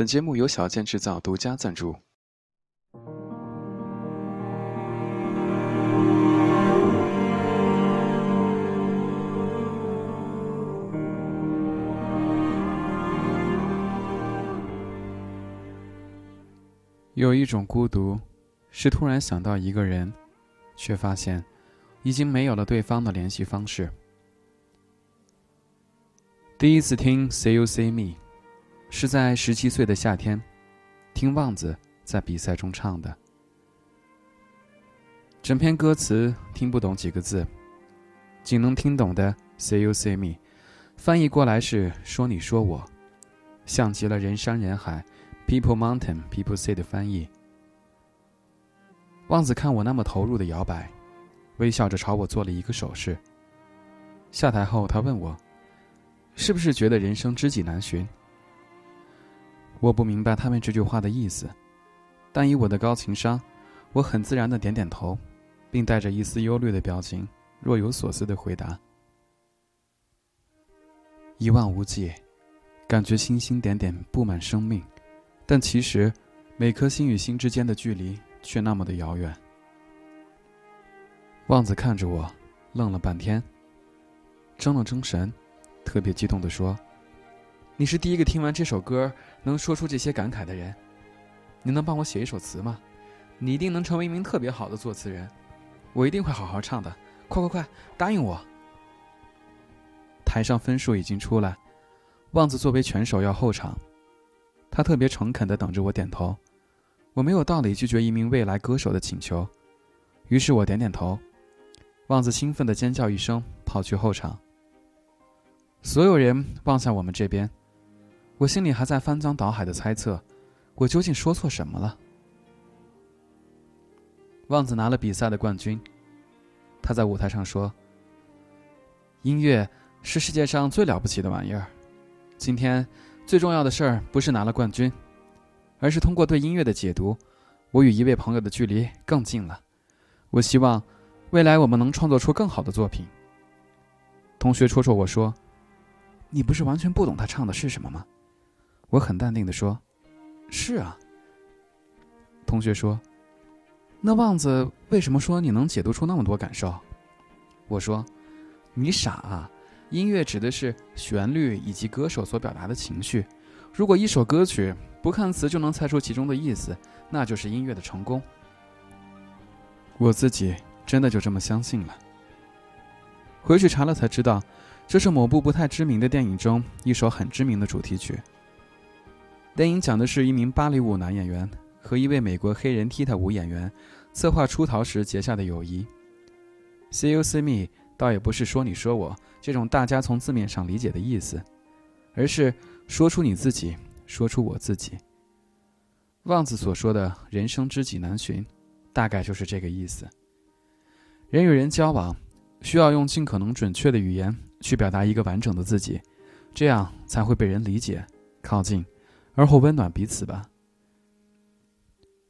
本节目由小健制造独家赞助。有一种孤独，是突然想到一个人，却发现已经没有了对方的联系方式。第一次听《See You See Me》，是在十七岁的夏天，听旺子在比赛中唱的。整篇歌词听不懂几个字，仅能听懂的《Say You Say Me》，翻译过来是“说你说我”，像极了人山人海。People Mountain, People sea” 的翻译。旺子看我那么投入的摇摆，微笑着朝我做了一个手势。下台后，他问我：“是不是觉得人生知己难寻？”我不明白他们这句话的意思，但以我的高情商，我很自然的点点头，并带着一丝忧虑的表情，若有所思的回答：“一望无际，感觉星星点点布满生命。”但其实，每颗星与星之间的距离却那么的遥远。旺子看着我，愣了半天，怔了怔神，特别激动地说：“你是第一个听完这首歌能说出这些感慨的人。你能帮我写一首词吗？你一定能成为一名特别好的作词人。我一定会好好唱的。快快快，答应我！”台上分数已经出来，旺子作为拳手要候场。他特别诚恳地等着我点头，我没有道理拒绝一名未来歌手的请求，于是我点点头。旺子兴奋地尖叫一声，跑去后场。所有人望向我们这边，我心里还在翻江倒海的猜测，我究竟说错什么了？旺子拿了比赛的冠军，他在舞台上说：“音乐是世界上最了不起的玩意儿，今天。”最重要的事儿不是拿了冠军，而是通过对音乐的解读，我与一位朋友的距离更近了。我希望未来我们能创作出更好的作品。同学戳戳我说：“你不是完全不懂他唱的是什么吗？”我很淡定的说：“是啊。”同学说：“那旺子为什么说你能解读出那么多感受？”我说：“你傻啊。”音乐指的是旋律以及歌手所表达的情绪。如果一首歌曲不看词就能猜出其中的意思，那就是音乐的成功。我自己真的就这么相信了。回去查了才知道，这是某部不太知名的电影中一首很知名的主题曲。电影讲的是一名芭蕾舞男演员和一位美国黑人踢踏舞演员策划出逃时结下的友谊。See you, see me。倒也不是说你说我这种大家从字面上理解的意思，而是说出你自己，说出我自己。旺子所说的人生知己难寻，大概就是这个意思。人与人交往，需要用尽可能准确的语言去表达一个完整的自己，这样才会被人理解、靠近，而后温暖彼此吧。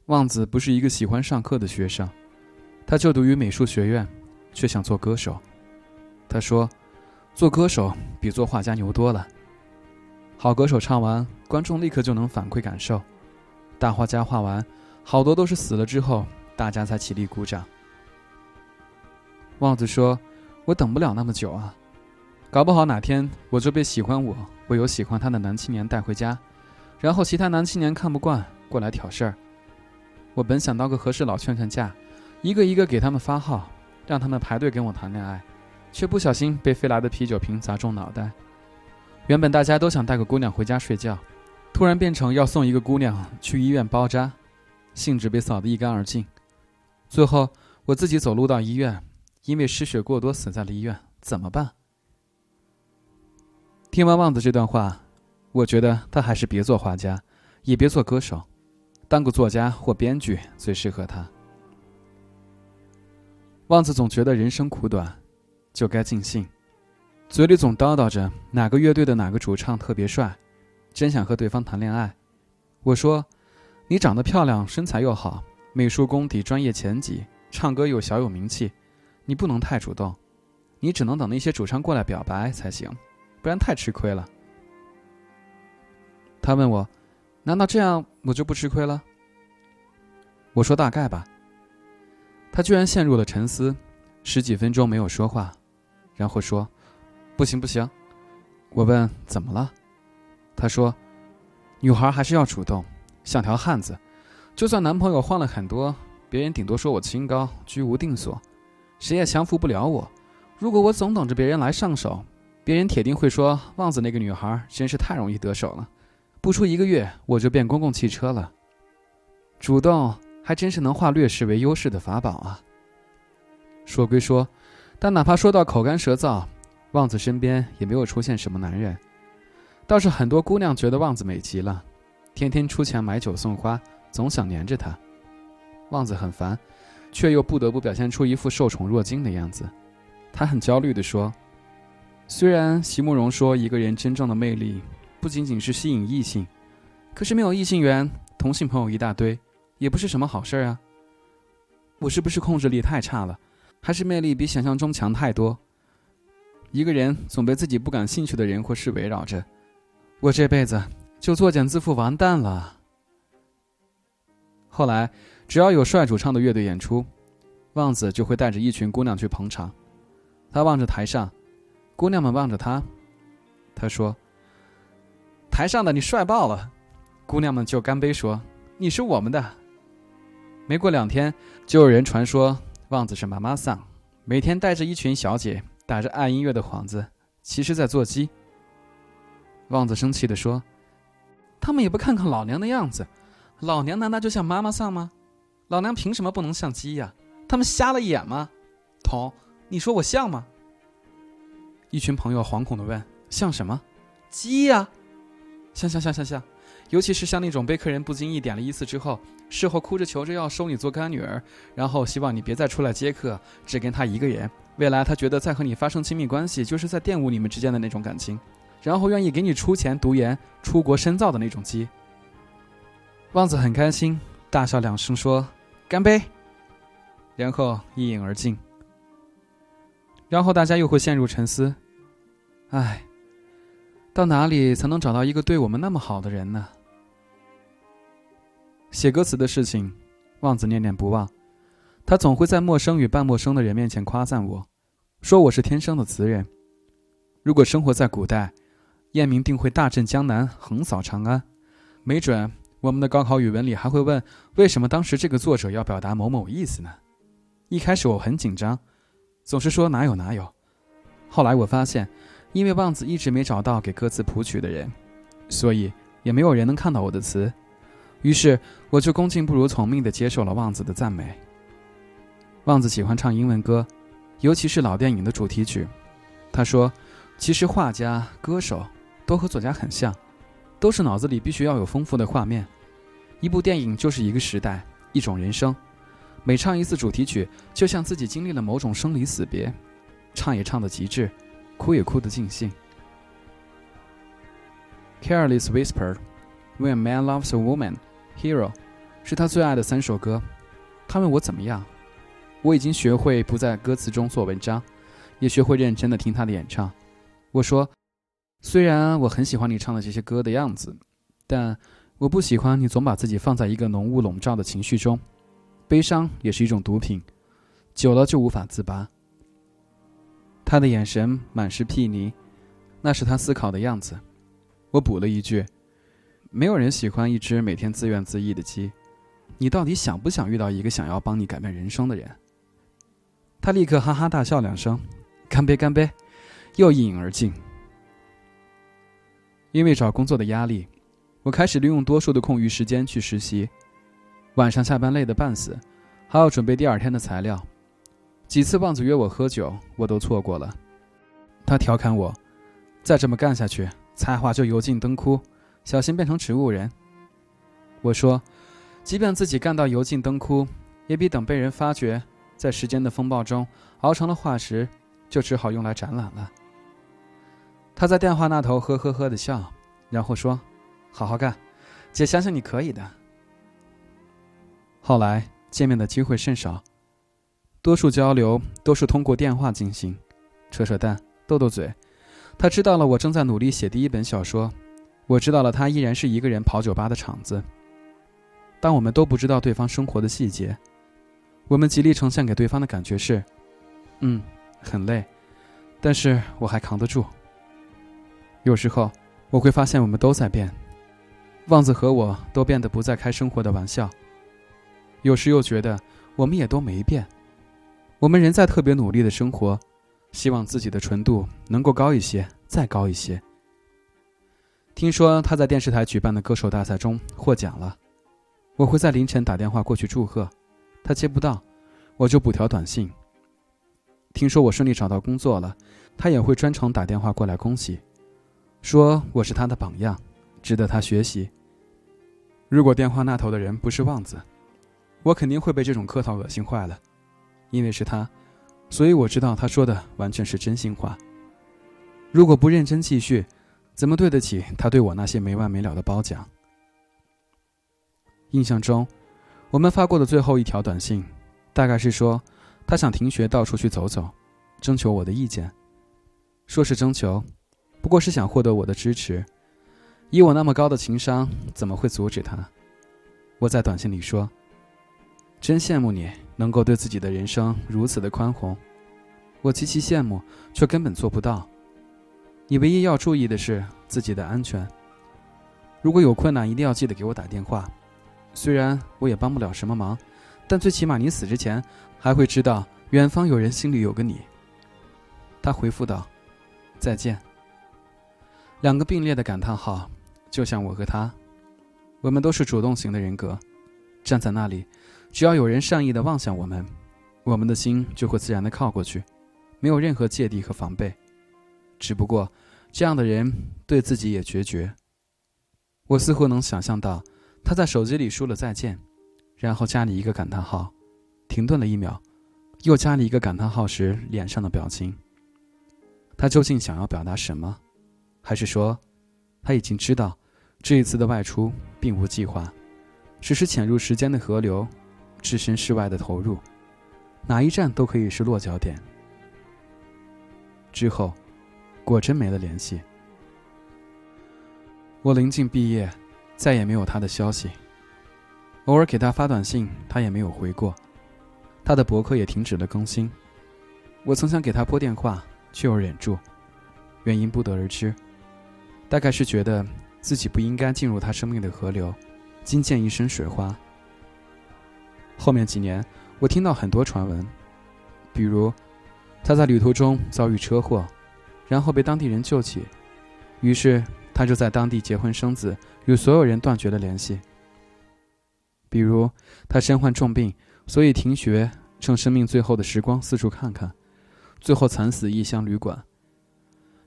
旺子不是一个喜欢上课的学生，他就读于美术学院，却想做歌手。他说：“做歌手比做画家牛多了。好歌手唱完，观众立刻就能反馈感受；大画家画完，好多都是死了之后，大家才起立鼓掌。”旺子说：“我等不了那么久啊，搞不好哪天我就被喜欢我、我有喜欢他的男青年带回家，然后其他男青年看不惯，过来挑事儿。我本想当个和事佬劝劝架，一个一个给他们发号，让他们排队跟我谈恋爱。”却不小心被飞来的啤酒瓶砸中脑袋。原本大家都想带个姑娘回家睡觉，突然变成要送一个姑娘去医院包扎，兴致被扫得一干二净。最后我自己走路到医院，因为失血过多死在了医院，怎么办？听完旺子这段话，我觉得他还是别做画家，也别做歌手，当个作家或编剧最适合他。旺子总觉得人生苦短。就该尽兴，嘴里总叨叨着哪个乐队的哪个主唱特别帅，真想和对方谈恋爱。我说：“你长得漂亮，身材又好，美术功底专业前几，唱歌又小有名气，你不能太主动，你只能等那些主唱过来表白才行，不然太吃亏了。”他问我：“难道这样我就不吃亏了？我说大概吧。他居然陷入了沉思，十几分钟没有说话，然后说：“不行不行。”我问怎么了，他说：“女孩还是要主动，像条汉子。就算男朋友换了很多，别人顶多说我清高、居无定所，谁也降服不了我。如果我总等着别人来上手，别人铁定会说旺子那个女孩真是太容易得手了。不出一个月，我就变公共汽车了。主动。”还真是能化劣势为优势的法宝啊！说归说，但哪怕说到口干舌燥，旺子身边也没有出现什么男人，倒是很多姑娘觉得旺子美极了，天天出钱买酒送花，总想黏着他。旺子很烦，却又不得不表现出一副受宠若惊的样子。他很焦虑地说：“虽然席慕容说一个人真正的魅力不仅仅是吸引异性，可是没有异性缘，同性朋友一大堆。”也不是什么好事儿啊。我是不是控制力太差了，还是魅力比想象中强太多？一个人总被自己不感兴趣的人或事围绕着，我这辈子就作茧自缚，完蛋了。后来，只要有帅主唱的乐队演出，旺子就会带着一群姑娘去捧场。他望着台上，姑娘们望着他。他说：“台上的你帅爆了。”姑娘们就干杯说：“你是我们的。”没过两天，就有人传说旺子是妈妈桑，每天带着一群小姐，打着爱音乐的幌子，其实在做鸡。旺子生气地说：“他们也不看看老娘的样子，老娘难道就像妈妈桑吗？老娘凭什么不能像鸡呀？他们瞎了眼吗？童，你说我像吗？”一群朋友惶恐地问：“像什么？鸡呀？像像像像像。”尤其是像那种被客人不经意点了一次之后，事后哭着求着要收你做干女儿，然后希望你别再出来接客，只跟他一个人。未来他觉得再和你发生亲密关系，就是在玷污你们之间的那种感情，然后愿意给你出钱读研、出国深造的那种鸡。旺子很开心，大笑两声说：“干杯！”然后一饮而尽。然后大家又会陷入沉思：“唉，到哪里才能找到一个对我们那么好的人呢？”写歌词的事情，望子念念不忘。他总会在陌生与半陌生的人面前夸赞我，说我是天生的词人。如果生活在古代，燕明定会大震江南，横扫长安。没准我们的高考语文里还会问，为什么当时这个作者要表达某某意思呢？一开始我很紧张，总是说哪有哪有。后来我发现，因为望子一直没找到给歌词谱曲的人，所以也没有人能看到我的词。于是，我就恭敬不如从命地接受了望子的赞美。望子喜欢唱英文歌，尤其是老电影的主题曲。他说：“其实画家、歌手都和作家很像，都是脑子里必须要有丰富的画面。一部电影就是一个时代，一种人生。每唱一次主题曲，就像自己经历了某种生离死别，唱也唱得极致，哭也哭得尽兴。” Careless Whisper, When a Man Loves a Woman。Hero，是他最爱的三首歌。他问我怎么样，我已经学会不在歌词中做文章，也学会认真的听他的演唱。我说，虽然我很喜欢你唱的这些歌的样子，但我不喜欢你总把自己放在一个浓雾笼罩的情绪中。悲伤也是一种毒品，久了就无法自拔。他的眼神满是睥睨，那是他思考的样子。我补了一句。没有人喜欢一只每天自怨自艾的鸡，你到底想不想遇到一个想要帮你改变人生的人？他立刻哈哈大笑两声，干杯干杯，又一饮而尽。因为找工作的压力，我开始利用多数的空余时间去实习，晚上下班累得半死，还要准备第二天的材料。几次棒子约我喝酒，我都错过了。他调侃我，再这么干下去，才华就油尽灯枯。小心变成植物人。我说，即便自己干到油尽灯枯，也比等被人发觉，在时间的风暴中熬成了化石，就只好用来展览了。他在电话那头呵呵呵的笑，然后说：“好好干，姐相信你可以的。”后来见面的机会甚少，多数交流都是通过电话进行，扯扯淡，斗斗嘴。他知道了我正在努力写第一本小说。我知道了，他依然是一个人跑酒吧的场子。当我们都不知道对方生活的细节，我们极力呈现给对方的感觉是：嗯，很累，但是我还扛得住。有时候我会发现，我们都在变，旺子和我都变得不再开生活的玩笑。有时又觉得，我们也都没变，我们仍在特别努力的生活，希望自己的纯度能够高一些，再高一些。听说他在电视台举办的歌手大赛中获奖了，我会在凌晨打电话过去祝贺，他接不到，我就补条短信。听说我顺利找到工作了，他也会专程打电话过来恭喜。说我是他的榜样，值得他学习。如果电话那头的人不是旺子，我肯定会被这种客套恶心坏了。因为是他，所以我知道他说的完全是真心话。如果不认真继续，怎么对得起他对我那些没完没了的褒奖？印象中，我们发过的最后一条短信，大概是说他想停学到处去走走，征求我的意见。说是征求。不过是想获得我的支持，以我那么高的情商，怎么会阻止他？我在短信里说：“真羡慕你能够对自己的人生如此的宽宏，我极其羡慕，却根本做不到。你唯一要注意的是自己的安全。如果有困难，一定要记得给我打电话。虽然我也帮不了什么忙，但最起码你死之前还会知道远方有人心里有个你。”他回复道：“再见。”两个并列的感叹号，就像我和他，我们都是主动型的人格，站在那里，只要有人善意的望向我们，我们的心就会自然的靠过去，没有任何芥蒂和防备。只不过，这样的人对自己也决绝。我似乎能想象到他在手机里说了再见，然后加了一个感叹号，停顿了一秒，又加了一个感叹号时脸上的表情。他究竟想要表达什么？还是说，他已经知道，这一次的外出并无计划，只是潜入时间的河流，置身事外的投入，哪一站都可以是落脚点。之后，果真没了联系。我临近毕业，再也没有他的消息。偶尔给他发短信，他也没有回过，他的博客也停止了更新。我曾想给他拨电话，却又忍住，原因不得而知。大概是觉得自己不应该进入他生命的河流，惊见一身水花。后面几年，我听到很多传闻，比如他在旅途中遭遇车祸，然后被当地人救起，于是他就在当地结婚生子，与所有人断绝了联系。比如他身患重病，所以停学，趁生命最后的时光四处看看，最后惨死异乡旅馆。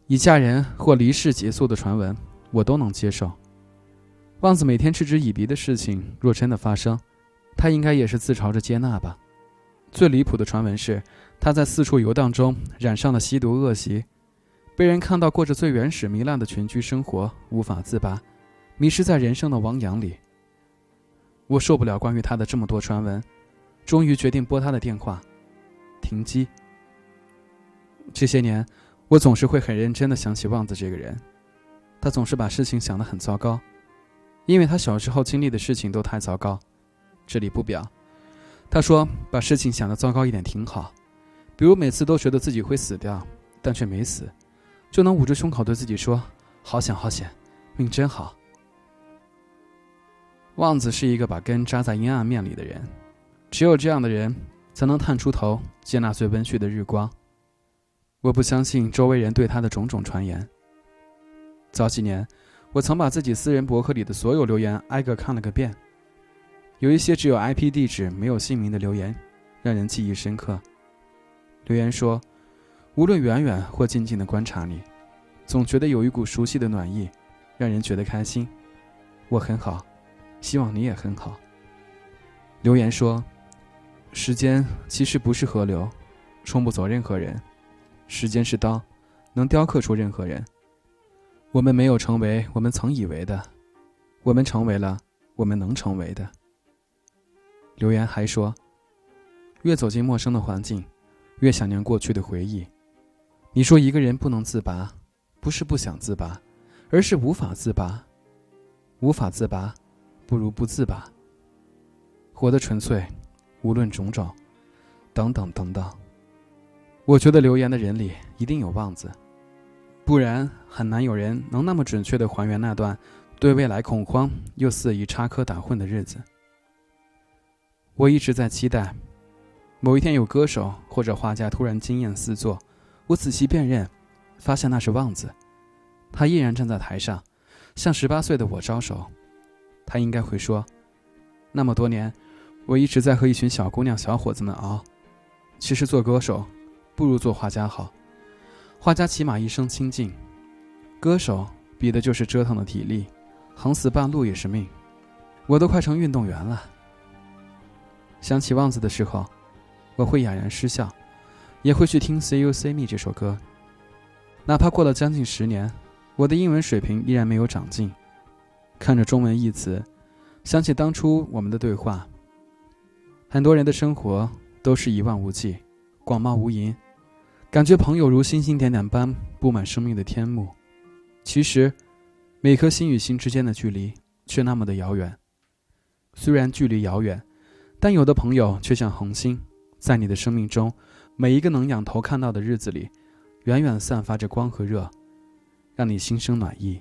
以嫁人或离世结束的传闻，我都能接受。望子每天嗤之以鼻的事情，若真的发生，他应该也是自嘲着接纳吧。最离谱的传闻是，他在四处游荡中染上了吸毒恶习，被人看到过着最原始糜烂的群居生活，无法自拔，迷失在人生的汪洋里。我受不了关于他的这么多传闻，终于决定拨他的电话，停机。这些年。我总是会很认真的想起旺子这个人，他总是把事情想得很糟糕，因为他小时候经历的事情都太糟糕。这里不表，他说把事情想得糟糕一点挺好，比如每次都觉得自己会死掉，但却没死，就能捂着胸口对自己说：“好险好险，命真好。”旺子是一个把根扎在阴暗面里的人，只有这样的人才能探出头，接纳最温煦的日光。我不相信周围人对他的种种传言。早几年，我曾把自己私人博客里的所有留言挨个看了个遍，有一些只有 IP 地址没有姓名的留言，让人记忆深刻。留言说：“无论远远或近近的观察你，总觉得有一股熟悉的暖意，让人觉得开心。我很好，希望你也很好。”留言说：“时间其实不是河流，冲不走任何人。”时间是刀，能雕刻出任何人。我们没有成为我们曾以为的，我们成为了我们能成为的。留言还说，越走进陌生的环境，越想念过去的回忆。你说一个人不能自拔，不是不想自拔，而是无法自拔，无法自拔，不如不自拔。活得纯粹，无论种种，等等等等。我觉得留言的人里一定有旺子，不然很难有人能那么准确的还原那段对未来恐慌又肆意插科打诨的日子。我一直在期待，某一天有歌手或者画家突然惊艳四座，我仔细辨认，发现那是旺子，他依然站在台上，向十八岁的我招手。他应该会说：“那么多年，我一直在和一群小姑娘、小伙子们熬。其实做歌手。”不如做画家好，画家起码一生清静，歌手比的就是折腾的体力，横死半路也是命。我都快成运动员了。想起旺子的时候，我会哑然失笑，也会去听《See You See Me》这首歌。哪怕过了将近十年，我的英文水平依然没有长进。看着中文译词，想起当初我们的对话。很多人的生活都是一望无际，广袤无垠。感觉朋友如星星点点般布满生命的天幕，其实，每颗心与心之间的距离却那么的遥远。虽然距离遥远，但有的朋友却像恒星，在你的生命中，每一个能仰头看到的日子里，远远散发着光和热，让你心生暖意。